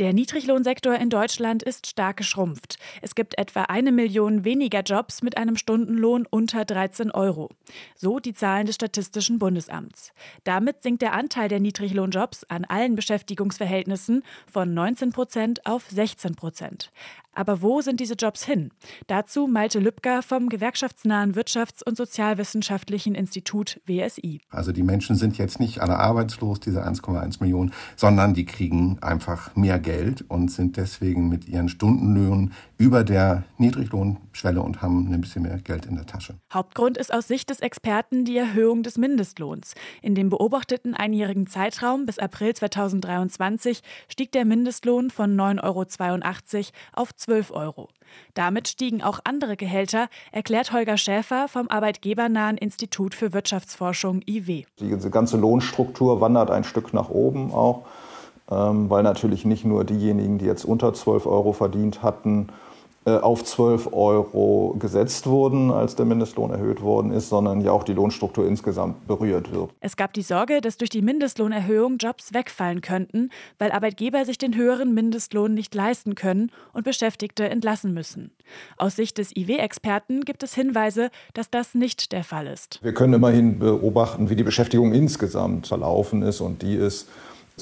Der Niedriglohnsektor in Deutschland ist stark geschrumpft. Es gibt etwa eine Million weniger Jobs mit einem Stundenlohn unter 13 Euro. So die Zahlen des Statistischen Bundesamts. Damit sinkt der Anteil der Niedriglohnjobs an allen Beschäftigungsverhältnissen von 19 Prozent auf 16 Prozent. Aber wo sind diese Jobs hin? Dazu Malte Lübcker vom gewerkschaftsnahen Wirtschafts- und Sozialwissenschaftlichen Institut WSI. Also die Menschen sind jetzt nicht alle arbeitslos, diese 1,1 Millionen, sondern die kriegen einfach mehr Geld und sind deswegen mit ihren Stundenlöhnen über der Niedriglohnschwelle und haben ein bisschen mehr Geld in der Tasche. Hauptgrund ist aus Sicht des Experten die Erhöhung des Mindestlohns. In dem beobachteten einjährigen Zeitraum bis April 2023 stieg der Mindestlohn von 9,82 Euro auf 12 Euro. Damit stiegen auch andere Gehälter, erklärt Holger Schäfer vom Arbeitgebernahen Institut für Wirtschaftsforschung IW. Die ganze Lohnstruktur wandert ein Stück nach oben auch, weil natürlich nicht nur diejenigen, die jetzt unter 12 Euro verdient hatten, äh, auf 12 Euro gesetzt wurden, als der Mindestlohn erhöht worden ist, sondern ja auch die Lohnstruktur insgesamt berührt wird. Es gab die Sorge, dass durch die Mindestlohnerhöhung Jobs wegfallen könnten, weil Arbeitgeber sich den höheren Mindestlohn nicht leisten können und Beschäftigte entlassen müssen. Aus Sicht des IW-Experten gibt es Hinweise, dass das nicht der Fall ist. Wir können immerhin beobachten, wie die Beschäftigung insgesamt verlaufen ist und die ist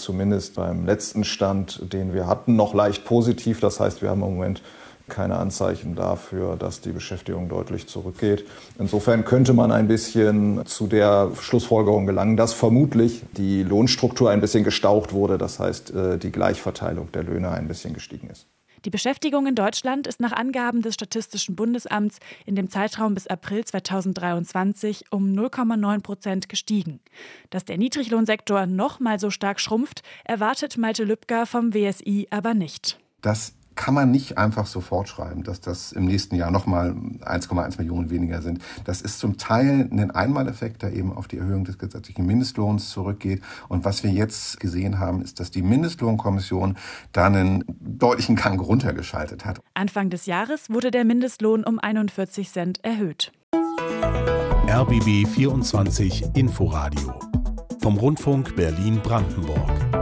zumindest beim letzten Stand, den wir hatten, noch leicht positiv. Das heißt, wir haben im Moment keine Anzeichen dafür, dass die Beschäftigung deutlich zurückgeht. Insofern könnte man ein bisschen zu der Schlussfolgerung gelangen, dass vermutlich die Lohnstruktur ein bisschen gestaucht wurde, das heißt äh, die Gleichverteilung der Löhne ein bisschen gestiegen ist. Die Beschäftigung in Deutschland ist nach Angaben des Statistischen Bundesamts in dem Zeitraum bis April 2023 um 0,9 Prozent gestiegen. Dass der Niedriglohnsektor noch mal so stark schrumpft, erwartet Malte Lübcker vom WSI aber nicht. Das kann man nicht einfach so fortschreiben, dass das im nächsten Jahr nochmal 1,1 Millionen weniger sind. Das ist zum Teil ein Einmaleffekt, der eben auf die Erhöhung des gesetzlichen Mindestlohns zurückgeht. Und was wir jetzt gesehen haben, ist, dass die Mindestlohnkommission da einen deutlichen Gang runtergeschaltet hat. Anfang des Jahres wurde der Mindestlohn um 41 Cent erhöht. RBB 24 Inforadio vom Rundfunk Berlin-Brandenburg.